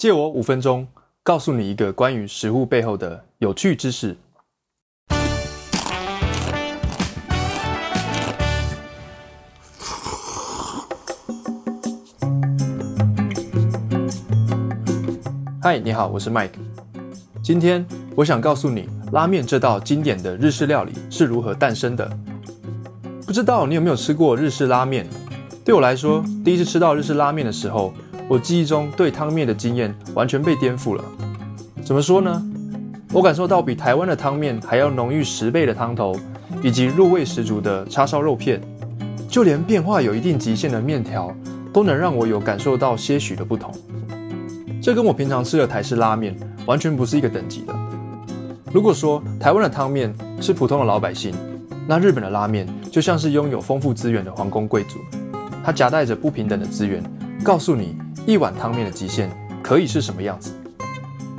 借我五分钟，告诉你一个关于食物背后的有趣知识。嗨，你好，我是 Mike。今天我想告诉你，拉面这道经典的日式料理是如何诞生的。不知道你有没有吃过日式拉面？对我来说，第一次吃到日式拉面的时候，我记忆中对汤面的经验完全被颠覆了。怎么说呢？我感受到比台湾的汤面还要浓郁十倍的汤头，以及入味十足的叉烧肉片，就连变化有一定极限的面条，都能让我有感受到些许的不同。这跟我平常吃的台式拉面完全不是一个等级的。如果说台湾的汤面是普通的老百姓，那日本的拉面就像是拥有丰富资源的皇宫贵族，它夹带着不平等的资源，告诉你。一碗汤面的极限可以是什么样子？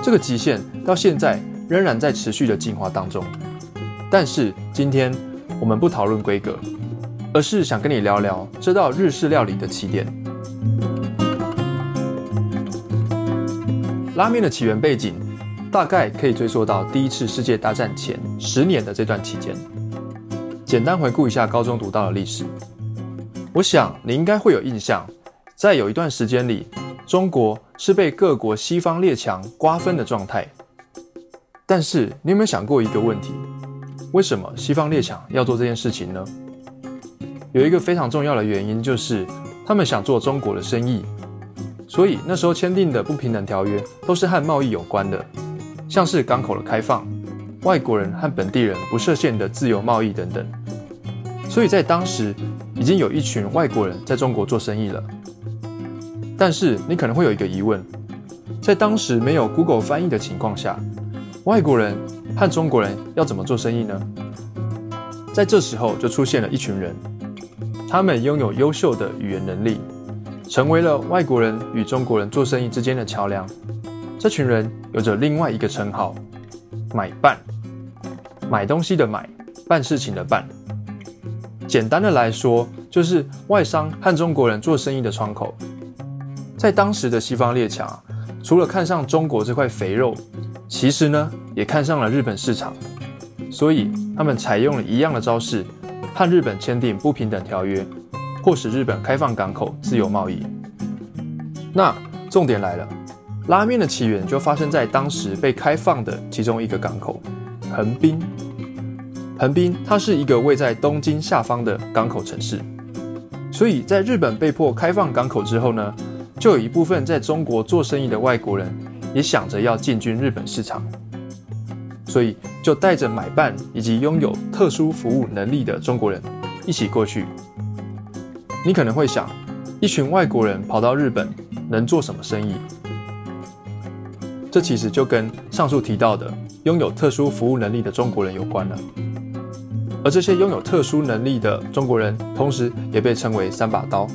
这个极限到现在仍然在持续的进化当中。但是今天我们不讨论规格，而是想跟你聊聊这道日式料理的起点。拉面的起源背景大概可以追溯到第一次世界大战前十年的这段期间。简单回顾一下高中读到的历史，我想你应该会有印象。在有一段时间里，中国是被各国西方列强瓜分的状态。但是，你有没有想过一个问题？为什么西方列强要做这件事情呢？有一个非常重要的原因，就是他们想做中国的生意。所以那时候签订的不平等条约都是和贸易有关的，像是港口的开放、外国人和本地人不设限的自由贸易等等。所以在当时，已经有一群外国人在中国做生意了。但是你可能会有一个疑问，在当时没有 Google 翻译的情况下，外国人和中国人要怎么做生意呢？在这时候就出现了一群人，他们拥有优秀的语言能力，成为了外国人与中国人做生意之间的桥梁。这群人有着另外一个称号——买办，买东西的买，办事情的办。简单的来说，就是外商和中国人做生意的窗口。在当时的西方列强，除了看上中国这块肥肉，其实呢也看上了日本市场，所以他们采用了一样的招式，和日本签订不平等条约，迫使日本开放港口自由贸易。那重点来了，拉面的起源就发生在当时被开放的其中一个港口——横滨。横滨它是一个位在东京下方的港口城市，所以在日本被迫开放港口之后呢，就有一部分在中国做生意的外国人也想着要进军日本市场，所以就带着买办以及拥有特殊服务能力的中国人一起过去。你可能会想，一群外国人跑到日本能做什么生意？这其实就跟上述提到的拥有特殊服务能力的中国人有关了。而这些拥有特殊能力的中国人，同时也被称为三把刀，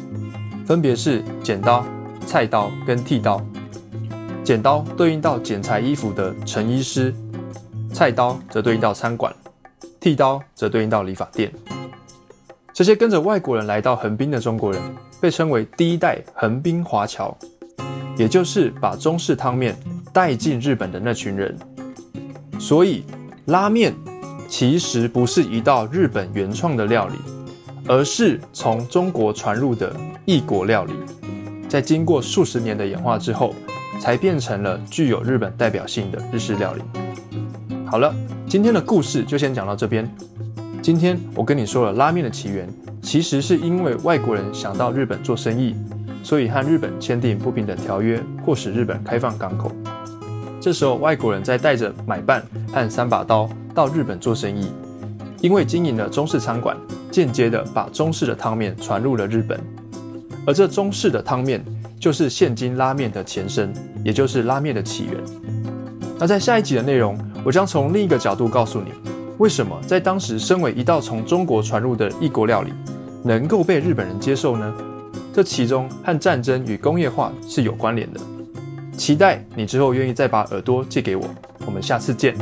分别是剪刀。菜刀跟剃刀，剪刀对应到剪裁衣服的成衣师，菜刀则对应到餐馆，剃刀则对应到理发店。这些跟着外国人来到横滨的中国人，被称为第一代横滨华侨，也就是把中式汤面带进日本的那群人。所以，拉面其实不是一道日本原创的料理，而是从中国传入的异国料理。在经过数十年的演化之后，才变成了具有日本代表性的日式料理。好了，今天的故事就先讲到这边。今天我跟你说了拉面的起源，其实是因为外国人想到日本做生意，所以和日本签订不平等条约，迫使日本开放港口。这时候外国人再带着买办和三把刀到日本做生意，因为经营了中式餐馆，间接的把中式的汤面传入了日本。而这中式的汤面就是现今拉面的前身，也就是拉面的起源。那在下一集的内容，我将从另一个角度告诉你，为什么在当时身为一道从中国传入的异国料理，能够被日本人接受呢？这其中和战争与工业化是有关联的。期待你之后愿意再把耳朵借给我，我们下次见。